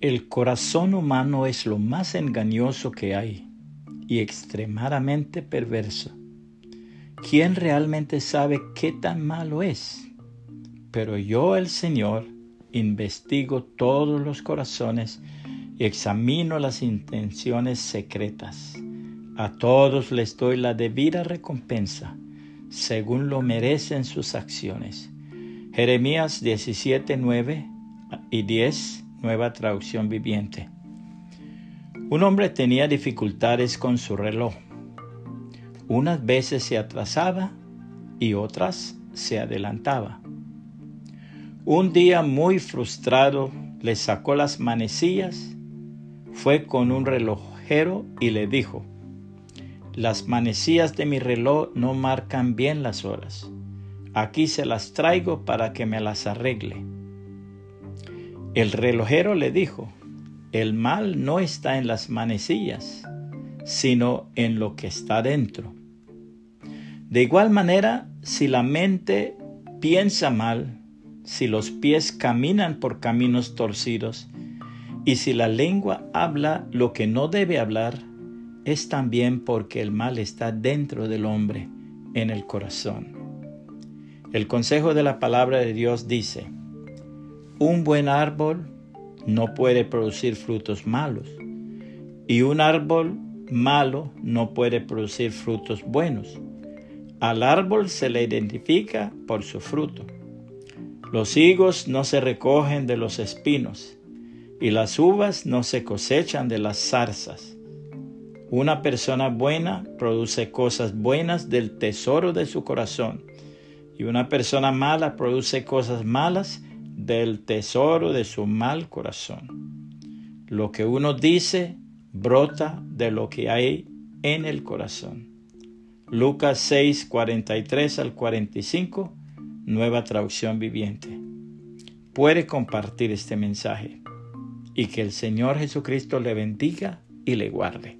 El corazón humano es lo más engañoso que hay y extremadamente perverso. ¿Quién realmente sabe qué tan malo es? Pero yo, el Señor, investigo todos los corazones y examino las intenciones secretas. A todos les doy la debida recompensa, según lo merecen sus acciones. Jeremías 17, 9 y 10 nueva traducción viviente. Un hombre tenía dificultades con su reloj. Unas veces se atrasaba y otras se adelantaba. Un día muy frustrado le sacó las manecillas, fue con un relojero y le dijo, las manecillas de mi reloj no marcan bien las horas. Aquí se las traigo para que me las arregle. El relojero le dijo, el mal no está en las manecillas, sino en lo que está dentro. De igual manera, si la mente piensa mal, si los pies caminan por caminos torcidos, y si la lengua habla lo que no debe hablar, es también porque el mal está dentro del hombre, en el corazón. El consejo de la palabra de Dios dice, un buen árbol no puede producir frutos malos y un árbol malo no puede producir frutos buenos. Al árbol se le identifica por su fruto. Los higos no se recogen de los espinos y las uvas no se cosechan de las zarzas. Una persona buena produce cosas buenas del tesoro de su corazón y una persona mala produce cosas malas del tesoro de su mal corazón. Lo que uno dice brota de lo que hay en el corazón. Lucas 6, 43 al 45, nueva traducción viviente. Puede compartir este mensaje y que el Señor Jesucristo le bendiga y le guarde.